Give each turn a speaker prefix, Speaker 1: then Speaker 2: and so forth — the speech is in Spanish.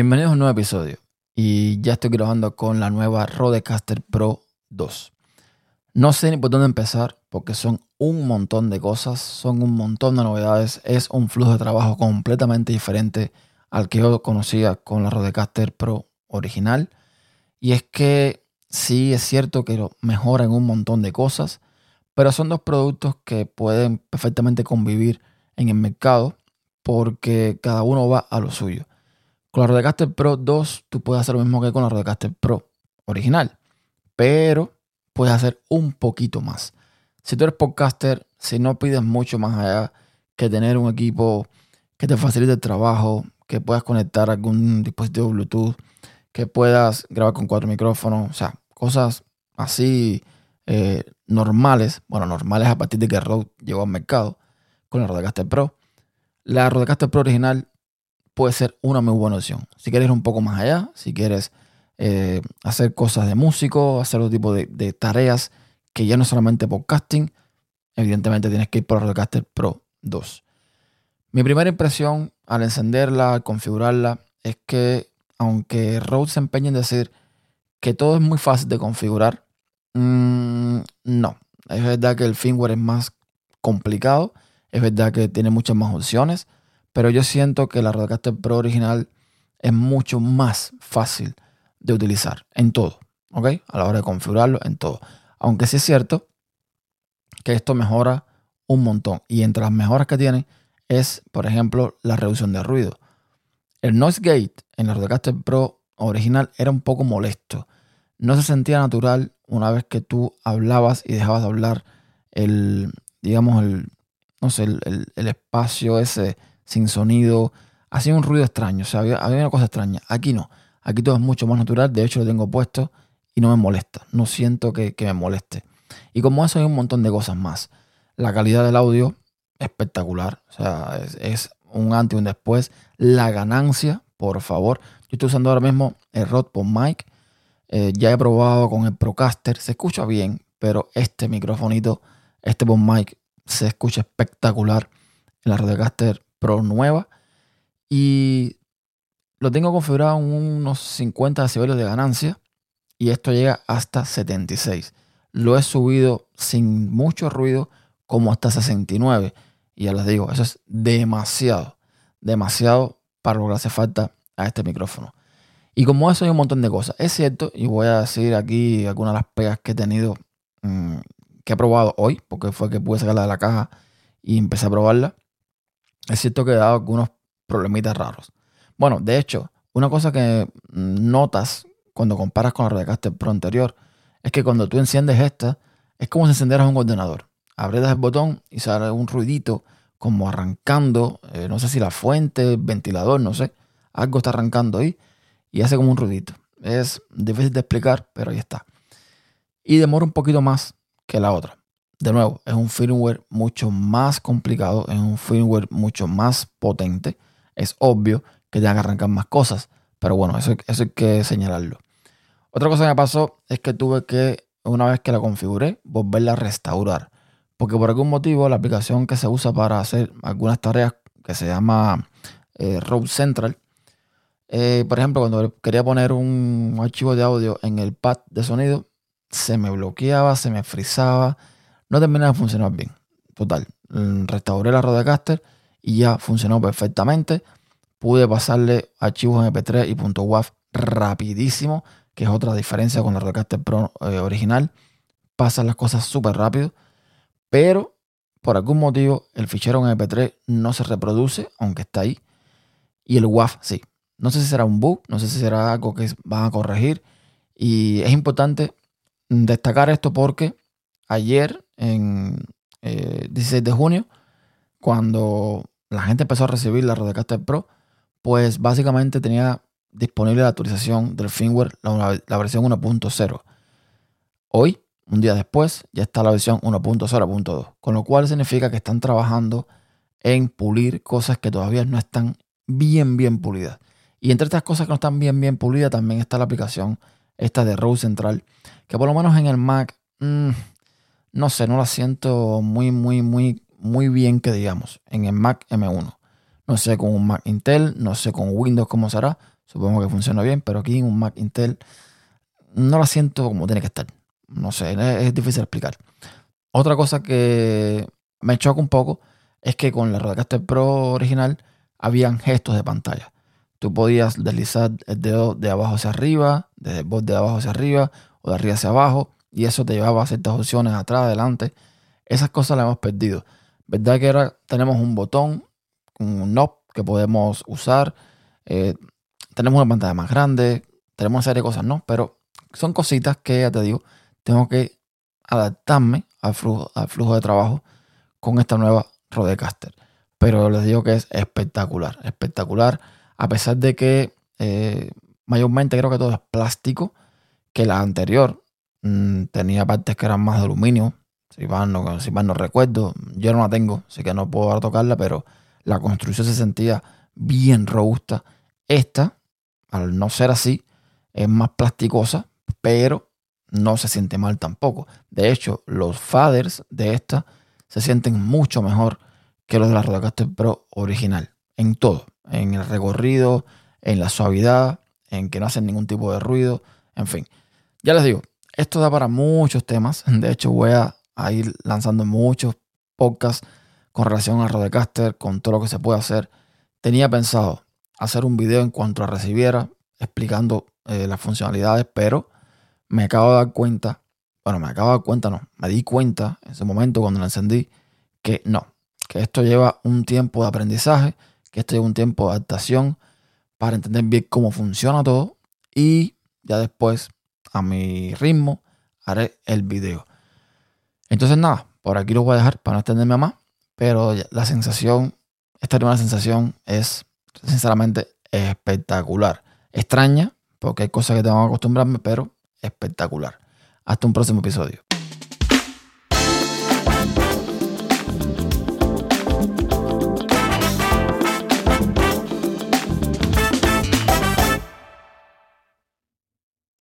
Speaker 1: Bienvenidos a un nuevo episodio. Y ya estoy grabando con la nueva Rodecaster Pro 2. No sé ni por dónde empezar porque son un montón de cosas, son un montón de novedades. Es un flujo de trabajo completamente diferente al que yo conocía con la Rodecaster Pro original. Y es que sí es cierto que mejoran un montón de cosas, pero son dos productos que pueden perfectamente convivir en el mercado porque cada uno va a lo suyo. Con la Rodecaster Pro 2 tú puedes hacer lo mismo que con la Rodecaster Pro original, pero puedes hacer un poquito más. Si tú eres podcaster, si no pides mucho más allá que tener un equipo que te facilite el trabajo, que puedas conectar algún dispositivo Bluetooth, que puedas grabar con cuatro micrófonos, o sea, cosas así eh, normales, bueno, normales a partir de que Rode llegó al mercado con la Rodecaster Pro. La Rodecaster Pro original puede ser una muy buena opción. Si quieres ir un poco más allá, si quieres eh, hacer cosas de músico, hacer otro tipo de, tareas que ya no solamente podcasting, evidentemente tienes que ir por Rodecaster Pro 2. Mi primera impresión al encenderla, al configurarla, es que aunque Rode se empeña en decir que todo es muy fácil de configurar, mm, no. Es verdad que el firmware es más complicado, es verdad que tiene muchas más opciones, pero yo siento que la Rodecaster Pro original es mucho más fácil de utilizar en todo, ¿ok? A la hora de configurarlo en todo. Aunque sí es cierto que esto mejora un montón. Y entre las mejoras que tiene es, por ejemplo, la reducción de ruido. El noise gate en la Rodecaster Pro original era un poco molesto. No se sentía natural una vez que tú hablabas y dejabas de hablar el, digamos, el, no sé, el, el espacio ese sin sonido. Hacía un ruido extraño, o sea, había, una cosa extraña. Aquí no, aquí todo es mucho más natural, de hecho lo tengo puesto y no me molesta, no siento que, me moleste. Y como eso hay un montón de cosas más. La calidad del audio, espectacular, o sea, es, un antes y un después. La ganancia, por favor. Yo estoy usando ahora mismo el Rod por Mic. Eh, ya he probado con el Procaster. Se escucha bien, pero este microfonito, este Bon Mic, se escucha espectacular en la Rodecaster Pro nueva. Y lo tengo configurado en unos 50 decibelios de ganancia. Y esto llega hasta 76. Lo he subido sin mucho ruido como hasta 69. Y ya les digo, eso es demasiado, demasiado para lo que hace falta a este micrófono. Y como eso hay un montón de cosas. Es cierto, y voy a decir aquí algunas de las pegas que he tenido, mm, que he probado hoy, porque fue que pude sacarla de la caja y empecé a probarla es cierto que dado algunos problemitas raros. Bueno, de hecho, una cosa que notas cuando comparas con la Rodecaster Pro anterior es que cuando tú enciendes esta, es como si encendieras un ordenador. Abres el botón y sale un ruidito como arrancando, eh, no sé si la fuente, ventilador, no sé. Algo está arrancando ahí y hace como un ruidito. Es difícil de explicar, pero ahí está. Y demora un poquito más que la otra de nuevo, es un firmware mucho más complicado, es un firmware mucho más potente. Es obvio que tenga que arrancar más cosas, pero bueno, eso, eso hay que señalarlo. Otra cosa que me pasó es que tuve que, una vez que la configuré, volverla a restaurar. Porque por algún motivo la aplicación que se usa para hacer algunas tareas, que se llama eh, Road Central, eh, por ejemplo, cuando quería poner un archivo de audio en el pad de sonido, se me bloqueaba, se me frizaba no terminaba de funcionar bien. Total, mm, restauré la Rodecaster y ya funcionó perfectamente. Pude pasarle archivos MP3 y .wav rapidísimo, que es otra diferencia con la Rodecaster Pro eh, original. Pasan las cosas súper rápido, pero por algún motivo el fichero en MP3 no se reproduce, aunque está ahí. Y el WAV sí. No sé si será un bug, no sé si será algo que van a corregir. Y es importante destacar esto porque ayer, en 16 eh, de junio, cuando la gente empezó a recibir la Rodecaster Pro, pues básicamente tenía disponible la actualización del firmware, la, versión 1.0. Hoy, un día después, ya está la versión 1.0.2, con lo cual significa que están trabajando en pulir cosas que todavía no están bien, bien pulidas. Y entre estas cosas que no están bien, bien pulidas, también está la aplicación esta de Row Central, que por lo menos en el Mac mm, no sé, no la siento muy, muy, muy, muy bien que digamos en el Mac M1. No sé con un Mac Intel, no sé con Windows cómo será. supongo que funciona bien, pero aquí en un Mac Intel no la siento como tiene que estar. No sé, es, difícil explicar. Otra cosa que me choca un poco es que con la Rodecaster Pro original habían gestos de pantalla. Tú podías deslizar el dedo de abajo hacia arriba, desde el borde de abajo hacia arriba o de arriba hacia abajo, y eso te llevaba a ciertas opciones atrás, adelante. Esas cosas las hemos perdido. ¿Verdad que ahora tenemos un botón, un knob que podemos usar? Eh, tenemos una pantalla más grande, tenemos una serie de cosas, ¿no? Pero son cositas que, ya te digo, tengo que adaptarme al flujo, al flujo de trabajo con esta nueva Rodecaster. Pero les digo que es espectacular, espectacular. A pesar de que eh, mayormente creo que todo es plástico, que la anterior mm, tenía partes que eran más de aluminio. Si mal, no, si no recuerdo, yo no la tengo, así que no puedo tocarla, pero la construcción se sentía bien robusta. Esta, al no ser así, es más plasticosa, pero no se siente mal tampoco. De hecho, los faders de esta se sienten mucho mejor que los de la Rodecaster Pro original. En todo. En el recorrido, en la suavidad, en que no hacen ningún tipo de ruido. En fin. Ya les digo, esto da para muchos temas. De hecho, voy a, ir lanzando muchos podcasts con relación a Rodecaster, con todo lo que se puede hacer. Tenía pensado hacer un video en cuanto a recibiera, explicando eh, las funcionalidades, pero me acabo de dar cuenta, bueno, me acabo de dar cuenta, no, me di cuenta en ese momento cuando lo encendí, que no, que esto lleva un tiempo de aprendizaje, que esto lleva un tiempo de adaptación para entender bien cómo funciona todo y ya después a mi ritmo haré el video. Entonces nada, por aquí lo voy a dejar para no extenderme más, pero la sensación, esta primera sensación es sinceramente espectacular. Extraña, porque hay cosas que tengo que acostumbrarme, pero espectacular. Hasta un próximo episodio.